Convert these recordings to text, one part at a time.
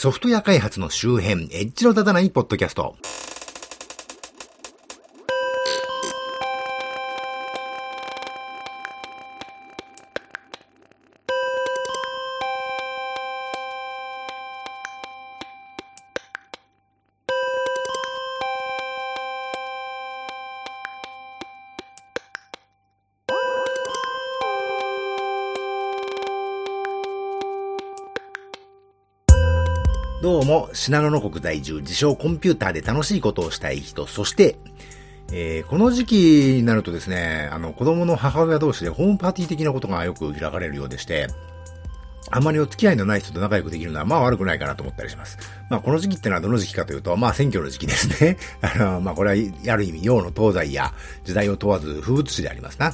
ソフトウェア開発の周辺、エッジの立たないポッドキャスト。どうも、信濃の国在住、自称コンピューターで楽しいことをしたい人、そして、えー、この時期になるとですね、あの、子供の母親同士でホームパーティー的なことがよく開かれるようでして、あまりお付き合いのない人と仲良くできるのは、まあ悪くないかなと思ったりします。まあこの時期ってのはどの時期かというと、まあ選挙の時期ですね。あの、まあこれは、ある意味、洋の東西や時代を問わず風物詩でありますな。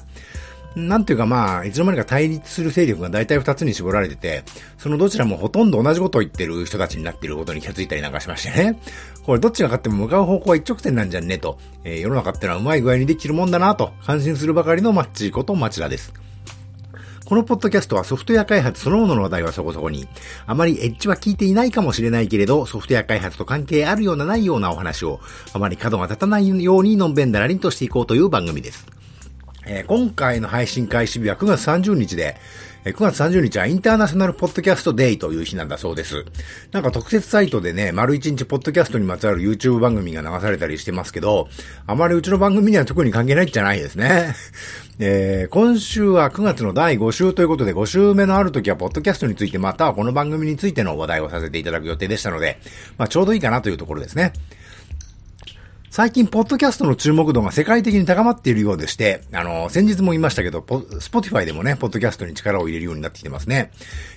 なんていうかまあ、いつの間にか対立する勢力が大体二つに絞られてて、そのどちらもほとんど同じことを言ってる人たちになっていることに気づいたりなんかしましてね。これどっちが勝っても向かう方向は一直線なんじゃんねと、えー、世の中ってのはうまい具合にできるもんだなと、感心するばかりのマッチこと町田です。このポッドキャストはソフトウェア開発そのものの話題はそこそこに、あまりエッジは聞いていないかもしれないけれど、ソフトウェア開発と関係あるようなないようなお話を、あまり角が立たないようにのんべんだらりんとしていこうという番組です。えー、今回の配信開始日は9月30日で、えー、9月30日はインターナショナルポッドキャストデイという日なんだそうです。なんか特設サイトでね、丸1日ポッドキャストにまつわる YouTube 番組が流されたりしてますけど、あまりうちの番組には特に関係ないじゃないですね。えー、今週は9月の第5週ということで、5週目のある時は、ポッドキャストについて、またはこの番組についての話題をさせていただく予定でしたので、まあ、ちょうどいいかなというところですね。最近、ポッドキャストの注目度が世界的に高まっているようでして、あの、先日も言いましたけど、Spotify でもね、ポッドキャストに力を入れるようになってきてますね。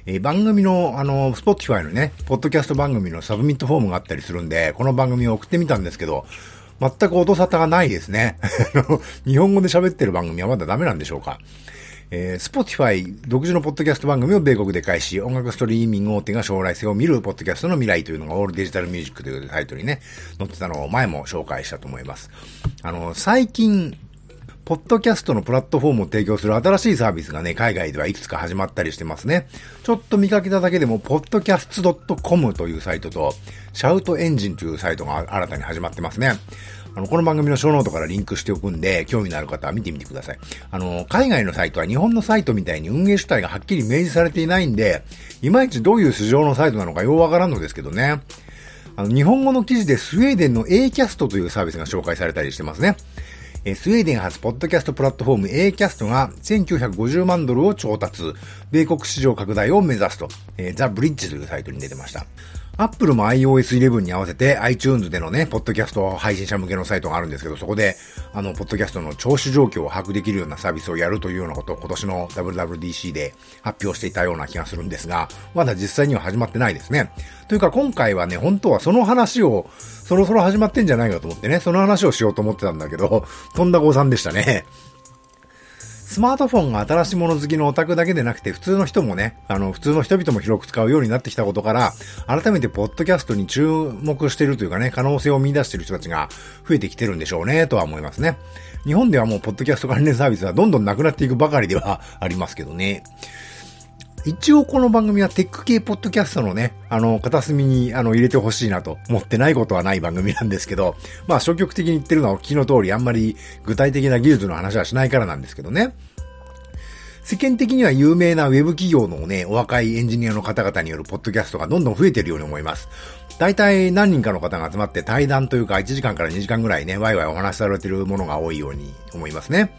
えー、番組の、あの、 Spotify のね、ポッドキャスト番組のサブミットフォームがあったりするんで、この番組を送ってみたんですけど、全く音沙汰がないですね。日本語で喋ってる番組はまだダメなんでしょうか。えー、Spotify 独自のポッドキャスト番組を米国で開始、音楽ストリーミング大手が将来性を見るポッドキャストの未来というのが All Digital Music というタイトルにね、載ってたのを前も紹介したと思います。あの、最近、ポッドキャストのプラットフォームを提供する新しいサービスがね、海外ではいくつか始まったりしてますね。ちょっと見かけただけでも、podcast.com というサイトと、 ShoutEngine というサイトが新たに始まってますね。あの、この番組のショーノートからリンクしておくんで、興味のある方は見てみてください。あの、海外のサイトは日本のサイトみたいに運営主体がはっきり明示されていないんで、いまいちどういう素性のサイトなのかようわからんのですけどね。あの、日本語の記事でスウェーデンの A キャストというサービスが紹介されたりしてますね。えスウェーデン発ポッドキャストプラットフォーム A キャストが1950万ドルを調達、米国市場拡大を目指すと、えー、ザ・ブリッジというサイトに出てました。アップルも iOS11 に合わせて iTunes でのね、ポッドキャスト配信者向けのサイトがあるんですけど、そこで、あの、ポッドキャストの聴取状況を把握できるようなサービスをやるというようなことを今年の WWDC で発表していたような気がするんですが、まだ実際には始まってないですね。というか今回はね、本当はその話を、そろそろ始まってんじゃないかと思ってね、その話をしようと思ってたんだけど、とんだ誤算でしたね。スマートフォンが新しいもの好きのオタクだけでなくて、普通の人もね、あの、普通の人々も広く使うようになってきたことから、改めてポッドキャストに注目してるというかね、可能性を見出してる人たちが増えてきてるんでしょうね、とは思いますね。日本ではもうポッドキャスト関連サービスはどんどんなくなっていくばかりではありますけどね。一応この番組はテック系ポッドキャストのね、あの、片隅にあの入れてほしいなと思ってないことはない番組なんですけど、まあ消極的に言ってるのはお聞きの通りあんまり具体的な技術の話はしないからなんですけどね。世間的には有名なウェブ企業のね、お若いエンジニアの方々によるポッドキャストがどんどん増えてるように思います。大体何人かの方が集まって対談というか1時間から2時間ぐらいね、ワイワイお話しされてるものが多いように思いますね。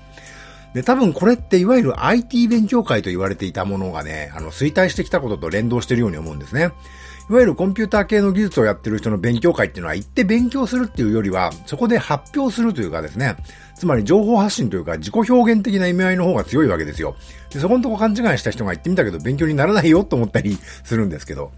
で、多分これっていわゆる IT 勉強会と言われていたものがね、あの、衰退してきたことと連動してるように思うんですね。いわゆるコンピューター系の技術をやってる人の勉強会っていうのは行って勉強するっていうよりは、そこで発表するというかですね、つまり情報発信というか自己表現的な意味合いの方が強いわけですよ。で、そこのとこ勘違いした人が行ってみたけど勉強にならないよと思ったりするんですけど。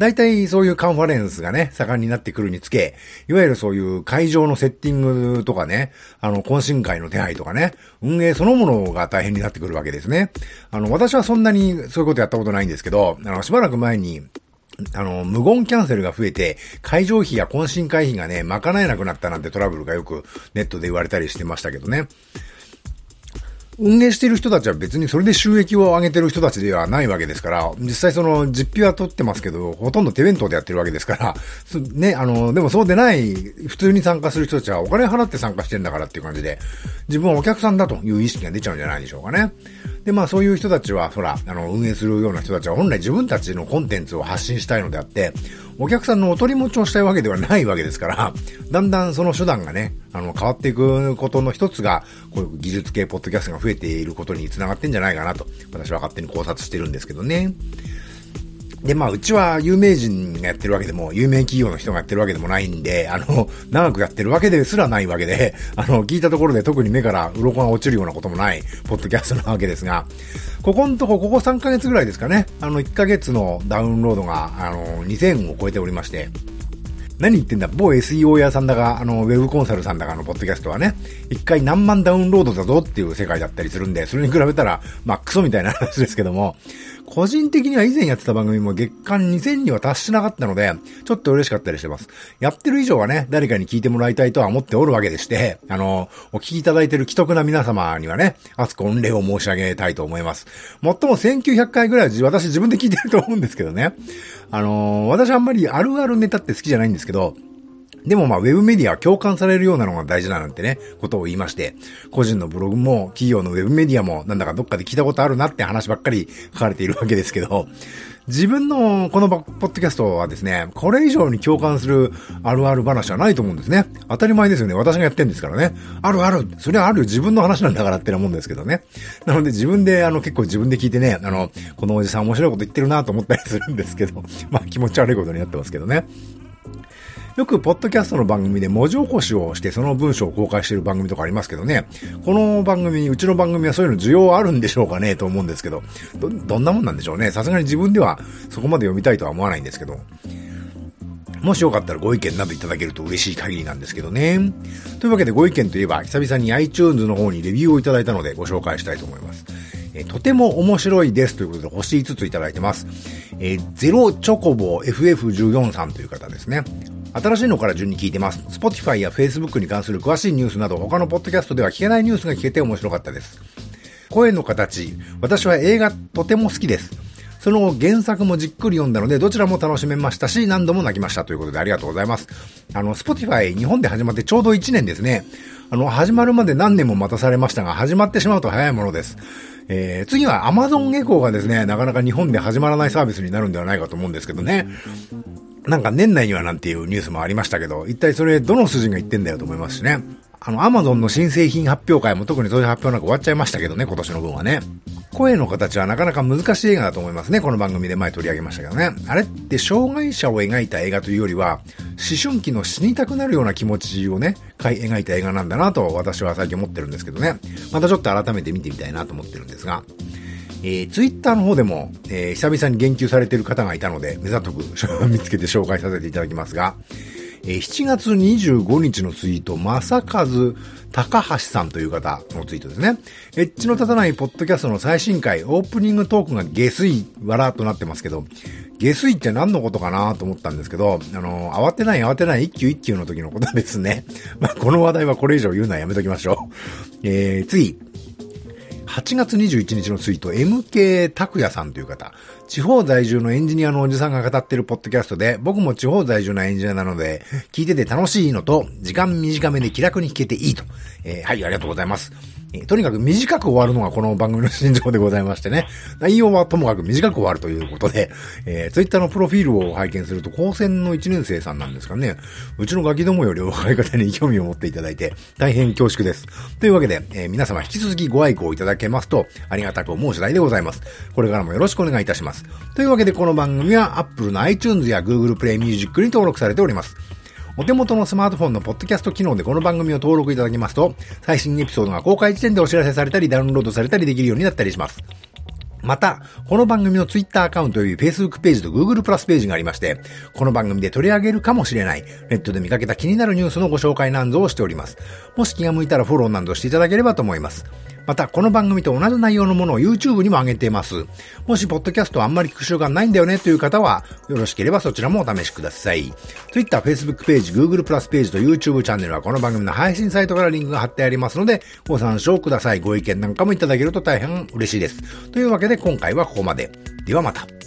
大体そういうカンファレンスがね、盛んになってくるにつけ、いわゆるそういう会場のセッティングとかね、あの、懇親会の手配とかね、運営そのものが大変になってくるわけですね。あの、私はそんなにそういうことやったことないんですけど、あの、しばらく前に、あの、無言キャンセルが増えて、会場費や懇親会費がね、賄えなくなったなんてトラブルがよくネットで言われたりしてましたけどね。運営している人たちは別にそれで収益を上げてる人たちではないわけですから、実際その実費は取ってますけど、ほとんど手弁当でやってるわけですから、ね、あの、でもそうでない、普通に参加する人たちはお金払って参加してんだからっていう感じで、自分はお客さんだという意識が出ちゃうんじゃないでしょうかね。で、まあそういう人たちは、ほら、あの、運営するような人たちは本来自分たちのコンテンツを発信したいのであって、お客さんのお取り持ちをしたいわけではないわけですから、だんだんその手段がね、あの、変わっていくことの一つが、こういう技術系ポッドキャストが増えていることにつながってんじゃないかなと、私は勝手に考察してるんですけどね。で、まあ、うちは有名人がやってるわけでも、有名企業の人がやってるわけでもないんで、あの、長くやってるわけですらないわけで、あの、聞いたところで特に目から鱗が落ちるようなこともない、ポッドキャストなわけですが、ここのとこ、ここ3ヶ月ぐらいですかね、あの、1ヶ月のダウンロードが、あの、2000を超えておりまして、何言ってんだ、某 SEO 屋さんだか、あの、ウェブコンサルさんだかのポッドキャストはね、一回何万ダウンロードだぞっていう世界だったりするんで、それに比べたら、まあ、クソみたいな話ですけども、個人的には以前やってた番組も月間2000には達しなかったので、ちょっと嬉しかったりしてます。やってる以上はね、誰かに聞いてもらいたいとは思っておるわけでして、あの、お聞きいただいてる既得な皆様にはね、熱く御礼を申し上げたいと思います。もっとも1900回ぐらい私自分で聞いてると思うんですけどね。あの私あんまりあるあるネタって好きじゃないんですけど、でもまあ、ウェブメディアは共感されるようなのが大事だなんてね、ことを言いまして、個人のブログも企業のウェブメディアもなんだかどっかで聞いたことあるなって話ばっかり書かれているわけですけど、自分のこのポッドキャストはですね、これ以上に共感するあるある話はないと思うんですね。当たり前ですよね。私がやってんですからね。あるある。それはある。自分の話なんだからってなもんですけどね。なので自分で、あの、結構自分で聞いてね、あの、このおじさん面白いこと言ってるなと思ったりするんですけど、まあ気持ち悪いことになってますけどね。よくポッドキャストの番組で文字起こしをしてその文章を公開している番組とかありますけどね、この番組、うちの番組はそういうの需要あるんでしょうかねと思うんですけど、ど、どんなもんなんでしょうね。さすがに自分ではそこまで読みたいとは思わないんですけど。もしよかったらご意見などいただけると嬉しい限りなんですけどね。というわけでご意見といえば、久々に iTunes の方にレビューをいただいたのでご紹介したいと思います。えとても面白いですということで星5ついただいてます。えー、ゼロチョコボ FF14 さんという方ですね。新しいのから順に聞いてます。Spotify や Facebook に関する詳しいニュースなど他のポッドキャストでは聞けないニュースが聞けて面白かったです。声の形。私は映画とても好きです。その原作もじっくり読んだので、どちらも楽しめましたし、何度も泣きましたということでありがとうございます。あの、Spotify 日本で始まってちょうど1年ですね。あの、始まるまで何年も待たされましたが、始まってしまうと早いものです。えー、次は Amazon エコーがですね、なかなか日本で始まらないサービスになるんではないかと思うんですけどね。なんか年内にはなんていうニュースもありましたけど、一体それどの筋が言ってんだよと思いますしね。あの、アマゾンの新製品発表会も特にそういう発表なんか終わっちゃいましたけどね、今年の分はね。声の形はなかなか難しい映画だと思いますね。この番組で前取り上げましたけどね。あれって障害者を描いた映画というよりは、思春期の死にたくなるような気持ちをね、描いた映画なんだなと私は最近思ってるんですけどね。またちょっと改めて見てみたいなと思ってるんですが。えー、ツイッターの方でも、えー、久々に言及されている方がいたので、目ざとく 見つけて紹介させていただきますが、えー、7月25日のツイート、正和高橋さんという方のツイートですね。エッジの立たないポッドキャストの最新回、オープニングトークが下水、わらとなってますけど、下水って何のことかなと思ったんですけど、あの、慌てない慌てない一級一級の時のことですね。まあ、この話題はこれ以上言うのはやめときましょう。えー、次。8月21日のツイート、MK 拓也さんという方、地方在住のエンジニアのおじさんが語ってるポッドキャストで、僕も地方在住のエンジニアなので、聞いてて楽しいのと、時間短めで気楽に聞けていいと。えー、はい、ありがとうございます。えとにかく短く終わるのがこの番組の心情でございましてね。内容はともかく短く終わるということで、えー、ツイッターのプロフィールを拝見すると、高専の1年生さんなんですかね。うちのガキどもより若い方に興味を持っていただいて、大変恐縮です。というわけで、えー、皆様引き続きご愛顧いただけますと、ありがたく思う次第でございます。これからもよろしくお願いいたします。というわけで、この番組は Apple の iTunes や Google Play Music に登録されております。お手元のスマートフォンのポッドキャスト機能でこの番組を登録いただきますと、最新エピソードが公開時点でお知らせされたり、ダウンロードされたりできるようになったりします。また、この番組の Twitter アカウント及び Facebook ページと Google プラスページがありまして、この番組で取り上げるかもしれない、ネットで見かけた気になるニュースのご紹介なんぞをしております。もし気が向いたらフォローなんぞしていただければと思います。また、この番組と同じ内容のものを YouTube にも上げています。もし、ポッドキャストあんまり復習がないんだよねという方は、よろしければそちらもお試しください。Twitter、Facebook ページ、Google プラスページと YouTube チャンネルはこの番組の配信サイトからリンクが貼ってありますので、ご参照ください。ご意見なんかもいただけると大変嬉しいです。というわけで今回はここまで。ではまた。